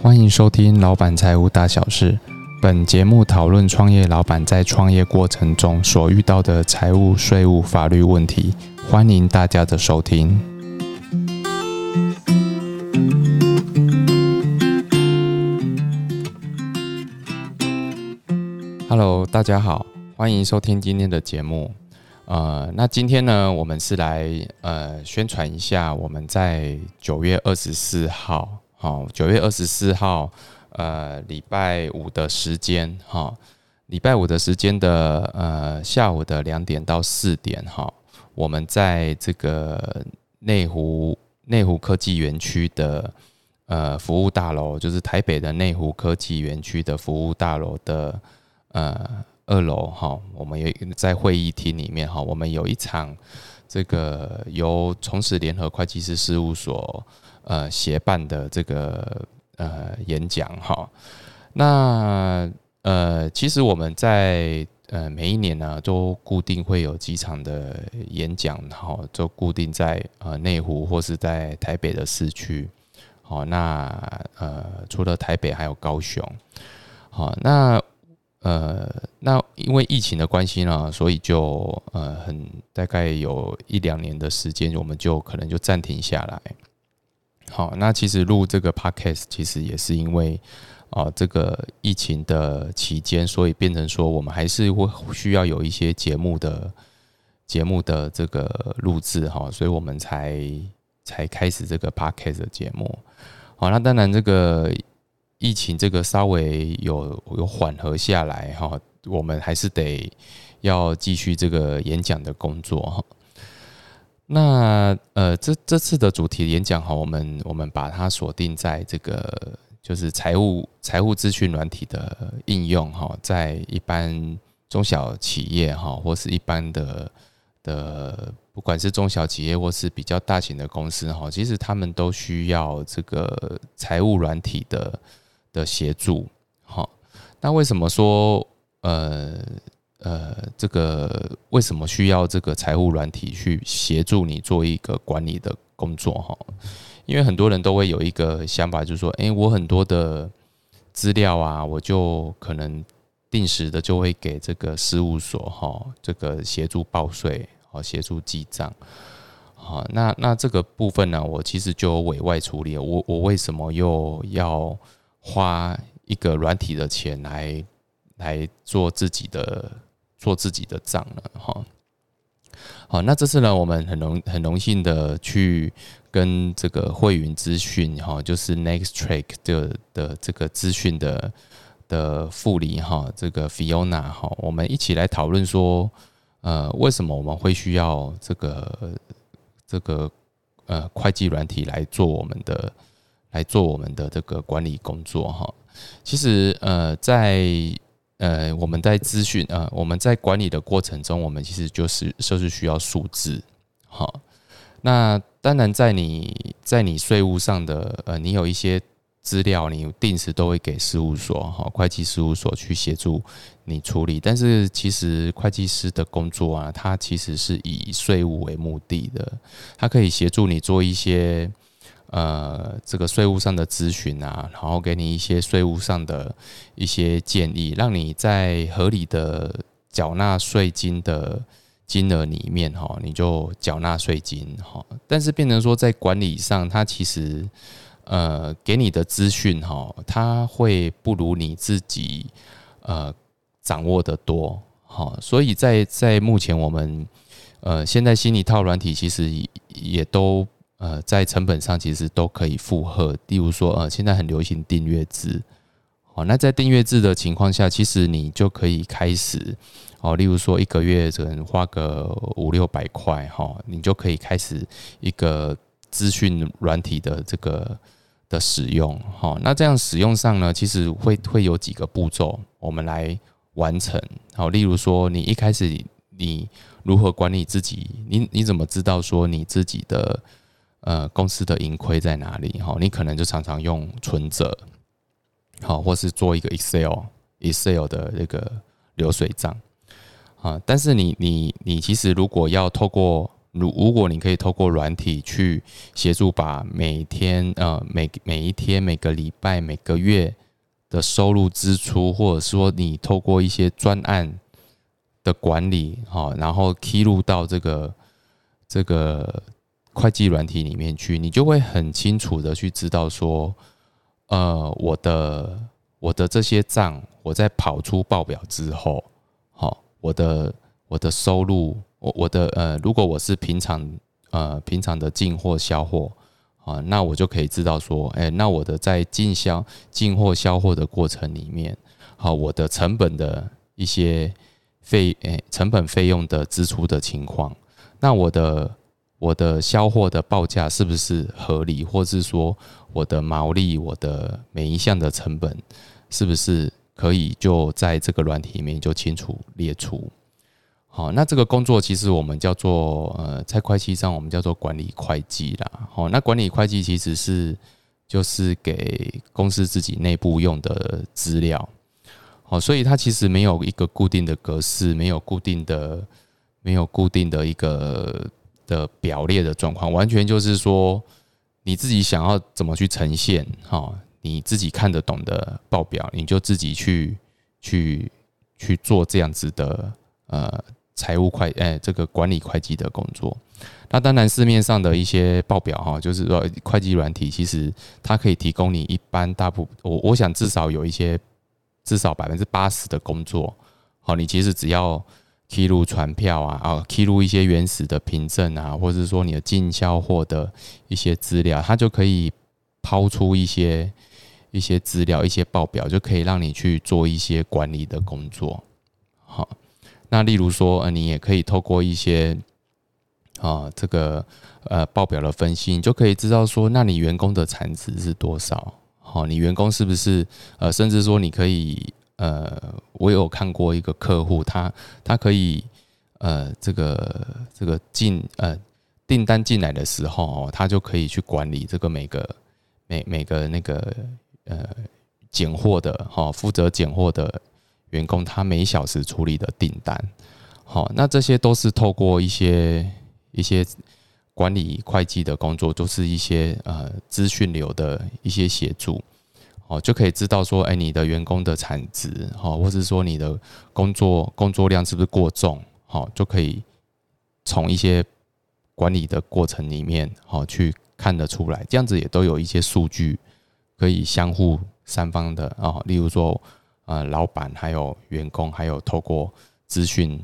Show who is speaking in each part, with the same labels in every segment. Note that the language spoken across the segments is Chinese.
Speaker 1: 欢迎收听《老板财务大小事》。本节目讨论创业老板在创业过程中所遇到的财务、税务、法律问题。欢迎大家的收听。Hello，大家好，欢迎收听今天的节目。呃，那今天呢，我们是来呃宣传一下我们在九月二十四号，好，九月二十四号，呃，礼拜五的时间，哈，礼拜五的时间的呃下午的两点到四点，哈，我们在这个内湖内湖科技园区的呃服务大楼，就是台北的内湖科技园区的服务大楼的呃。二楼哈，我们有在会议厅里面哈，我们有一场这个由从事联合会计师事务所呃协办的这个呃演讲哈。那呃，其实我们在呃每一年呢，都固定会有几场的演讲哈，就固定在呃内湖或是在台北的市区。好，那呃除了台北还有高雄。好，那。呃，那因为疫情的关系呢，所以就呃很大概有一两年的时间，我们就可能就暂停下来。好，那其实录这个 podcast 其实也是因为啊这个疫情的期间，所以变成说我们还是会需要有一些节目的节目的这个录制哈，所以我们才才开始这个 podcast 的节目。好，那当然这个。疫情这个稍微有有缓和下来哈，我们还是得要继续这个演讲的工作哈。那呃，这这次的主题演讲哈，我们我们把它锁定在这个就是财务财务资讯软体的应用哈，在一般中小企业哈，或是一般的的不管是中小企业或是比较大型的公司哈，其实他们都需要这个财务软体的。的协助，好，那为什么说呃呃这个为什么需要这个财务软体去协助你做一个管理的工作哈？因为很多人都会有一个想法，就是说，哎，我很多的资料啊，我就可能定时的就会给这个事务所哈，这个协助报税，好，协助记账，好，那那这个部分呢，我其实就委外处理，我我为什么又要？花一个软体的钱来来做自己的做自己的账了哈，好，那这次呢，我们很荣很荣幸的去跟这个汇云资讯哈，就是 Next Track 的的这个资讯的的副理哈，这个 Fiona 哈，我们一起来讨论说，呃，为什么我们会需要这个这个呃会计软体来做我们的。来做我们的这个管理工作哈，其实呃在呃我们在资讯呃我们在管理的过程中，我们其实就是就是需要数字哈。那当然在你在你税务上的呃你有一些资料，你定时都会给事务所哈会计事务所去协助你处理。但是其实会计师的工作啊，它其实是以税务为目的的，它可以协助你做一些。呃，这个税务上的咨询啊，然后给你一些税务上的一些建议，让你在合理的缴纳税金的金额里面哈，你就缴纳税金哈。但是变成说在管理上，它其实呃给你的资讯哈，它会不如你自己呃掌握的多哈。所以在在目前我们呃现在心理套软体其实也都。呃，在成本上其实都可以负荷。例如说，呃，现在很流行订阅制，哦，那在订阅制的情况下，其实你就可以开始，哦，例如说一个月可能花个五六百块，哈，你就可以开始一个资讯软体的这个的使用，哈。那这样使用上呢，其实会会有几个步骤，我们来完成。好，例如说，你一开始你如何管理自己？你你怎么知道说你自己的？呃，公司的盈亏在哪里？哈，你可能就常常用存折，好，或是做一个 Excel，Excel 的这个流水账，啊，但是你你你其实如果要透过如如果你可以透过软体去协助把每天呃每每一天每个礼拜每个月的收入支出，或者说你透过一些专案的管理，哈，然后披露到这个这个会计软体里面去，你就会很清楚的去知道说，呃，我的我的这些账，我在跑出报表之后，好，我的我的收入。我我的呃，如果我是平常呃平常的进货销货啊，那我就可以知道说，哎，那我的在进销进货销货的过程里面，好，我的成本的一些费诶成本费用的支出的情况，那我的我的销货的报价是不是合理，或是说我的毛利，我的每一项的成本是不是可以就在这个软体里面就清楚列出。好，那这个工作其实我们叫做呃，在会计上我们叫做管理会计啦。好，那管理会计其实是就是给公司自己内部用的资料。好，所以它其实没有一个固定的格式，没有固定的没有固定的一个的表列的状况，完全就是说你自己想要怎么去呈现，哈，你自己看得懂的报表，你就自己去去去做这样子的呃。财务会哎，这个管理会计的工作，那当然市面上的一些报表哈，就是说会计软体，其实它可以提供你一般大部我我想至少有一些至少百分之八十的工作，好，你其实只要披露传票啊，啊，披露一些原始的凭证啊，或者是说你的进销货的一些资料，它就可以抛出一些一些资料、一些报表，就可以让你去做一些管理的工作，好。那例如说，呃，你也可以透过一些啊，这个呃报表的分析，你就可以知道说，那你员工的产值是多少？好，你员工是不是呃，甚至说你可以呃，我有看过一个客户，他他可以呃，这个这个进呃订单进来的时候，他就可以去管理这个每个每每个那个呃拣货的哈，负责拣货的。员工他每小时处理的订单，好，那这些都是透过一些一些管理会计的工作，都是一些呃资讯流的一些协助，哦，就可以知道说，哎，你的员工的产值，好，或者说你的工作工作量是不是过重，好，就可以从一些管理的过程里面，好去看得出来，这样子也都有一些数据可以相互三方的啊，例如说。呃，老板还有员工，还有透过资讯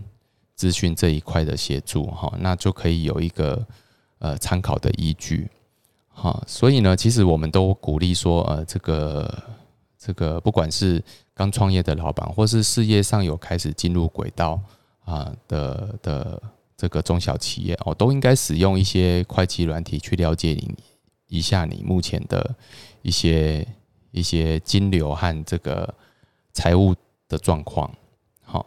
Speaker 1: 资讯这一块的协助，哈，那就可以有一个呃参考的依据，哈。所以呢，其实我们都鼓励说，呃，这个这个不管是刚创业的老板，或是事业上有开始进入轨道啊的的这个中小企业哦，都应该使用一些会计软体去了解你一下你目前的一些一些金流和这个。财务的状况，好，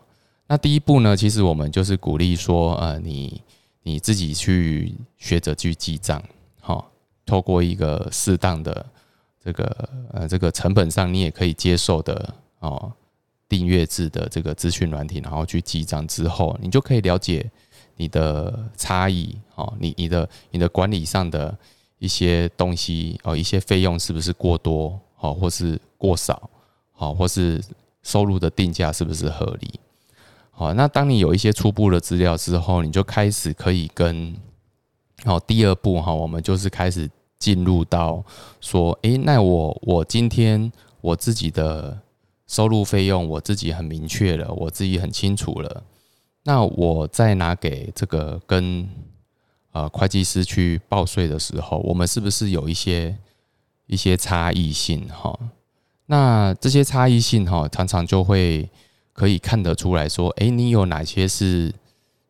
Speaker 1: 那第一步呢，其实我们就是鼓励说，呃，你你自己去学着去记账，透过一个适当的这个呃这个成本上你也可以接受的哦订阅制的这个资讯软体，然后去记账之后，你就可以了解你的差异，哦，你你的你的管理上的一些东西哦，一些费用是不是过多，哦，或是过少。好，或是收入的定价是不是合理？好，那当你有一些初步的资料之后，你就开始可以跟好第二步哈，我们就是开始进入到说，诶，那我我今天我自己的收入费用我自己很明确了，我自己很清楚了，那我再拿给这个跟呃会计师去报税的时候，我们是不是有一些一些差异性哈？那这些差异性哈，常常就会可以看得出来说，哎，你有哪些是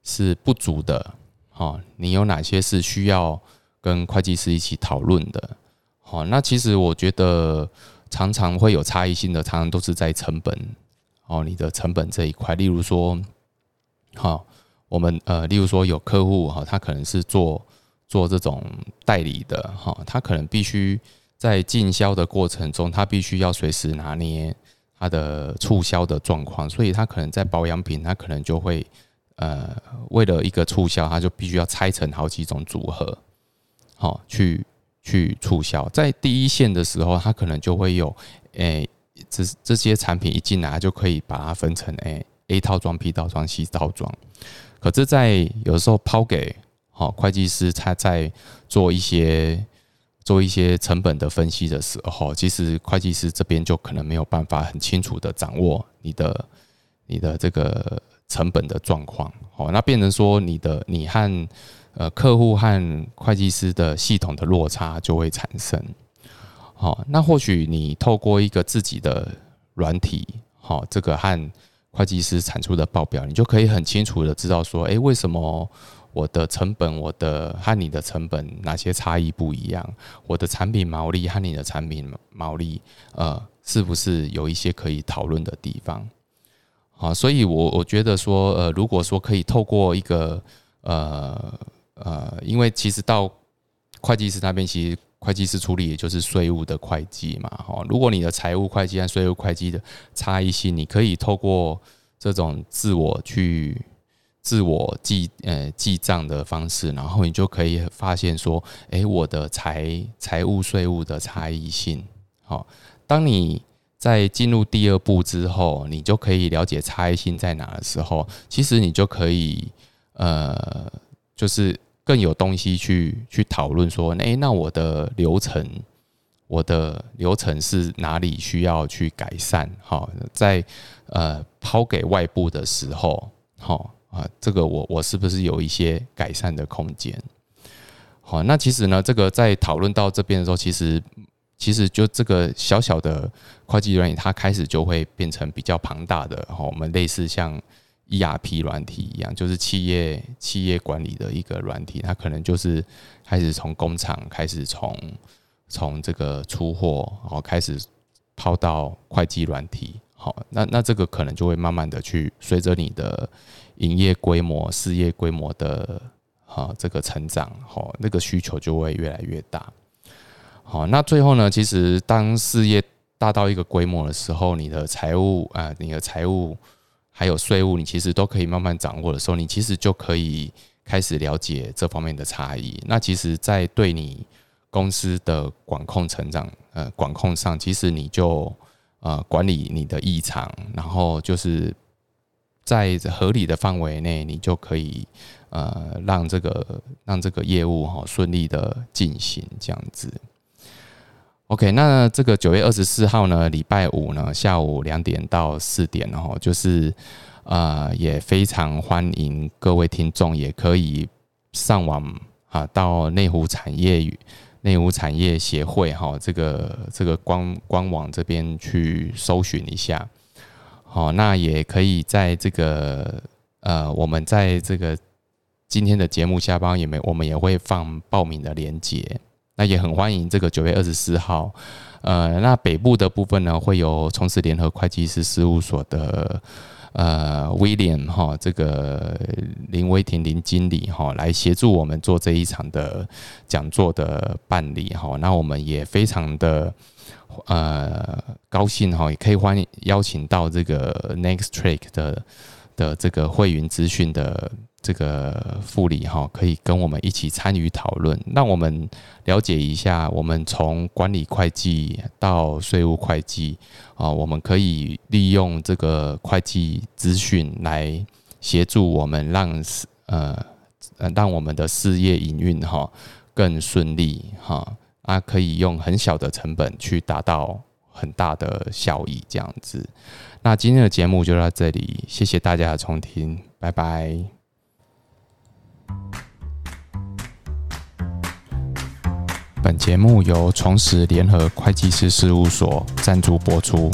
Speaker 1: 是不足的，哈，你有哪些是需要跟会计师一起讨论的，好，那其实我觉得常常会有差异性的，常常都是在成本，哦，你的成本这一块，例如说，好，我们呃，例如说有客户哈，他可能是做做这种代理的，哈，他可能必须。在进销的过程中，他必须要随时拿捏他的促销的状况，所以他可能在保养品，他可能就会呃，为了一个促销，他就必须要拆成好几种组合，好去去促销。在第一线的时候，他可能就会有，诶，这这些产品一进来就可以把它分成诶 A 套装、B 套装、C 套装。可是，在有时候抛给好会计师，他在做一些做一些成本的分析的时候，其实会计师这边就可能没有办法很清楚的掌握你的你的这个。成本的状况，好，那变成说你的你和呃客户和会计师的系统的落差就会产生，好，那或许你透过一个自己的软体，好，这个和会计师产出的报表，你就可以很清楚的知道说，诶，为什么我的成本，我的和你的成本哪些差异不一样？我的产品毛利和你的产品毛利，呃，是不是有一些可以讨论的地方？啊，所以，我我觉得说，呃，如果说可以透过一个，呃呃，因为其实到会计师那边，其实会计师处理也就是税务的会计嘛，哈。如果你的财务会计和税务会计的差异性，你可以透过这种自我去自我记呃记账的方式，然后你就可以发现说，哎，我的财财务税务的差异性，好，当你。在进入第二步之后，你就可以了解差异性在哪的时候，其实你就可以呃，就是更有东西去去讨论说，诶，那我的流程，我的流程是哪里需要去改善？好，在呃抛给外部的时候，好啊，这个我我是不是有一些改善的空间？好，那其实呢，这个在讨论到这边的时候，其实。其实就这个小小的会计软体，它开始就会变成比较庞大的。哈，我们类似像 ERP 软体一样，就是企业企业管理的一个软体，它可能就是开始从工厂开始从从这个出货，然后开始抛到会计软体。好，那那这个可能就会慢慢的去随着你的营业规模、事业规模的哈这个成长，哈，那个需求就会越来越大。好，那最后呢？其实当事业大到一个规模的时候，你的财务啊，你的财务还有税务，你其实都可以慢慢掌握的时候，你其实就可以开始了解这方面的差异。那其实，在对你公司的管控成长呃管控上，其实你就呃管理你的异常，然后就是在合理的范围内，你就可以呃让这个让这个业务哈顺利的进行这样子。OK，那这个九月二十四号呢，礼拜五呢，下午两点到四点，然后就是呃，也非常欢迎各位听众，也可以上网啊，到内湖产业与内湖产业协会哈，这个这个官官网这边去搜寻一下。好，那也可以在这个呃，我们在这个今天的节目下方也没，我们也会放报名的链接。那也很欢迎这个九月二十四号，呃，那北部的部分呢，会有从事联合会计师事务所的呃威廉哈，这个林威婷林经理哈，来协助我们做这一场的讲座的办理哈。那我们也非常的呃高兴哈，也可以欢迎邀请到这个 Next Track 的的这个会员资讯的。这个副理哈，可以跟我们一起参与讨论，让我们了解一下，我们从管理会计到税务会计啊，我们可以利用这个会计资讯来协助我们，让呃呃让我们的事业营运哈更顺利哈啊，可以用很小的成本去达到很大的效益，这样子。那今天的节目就到这里，谢谢大家的重听，拜拜。本节目由重实联合会计师事务所赞助播出。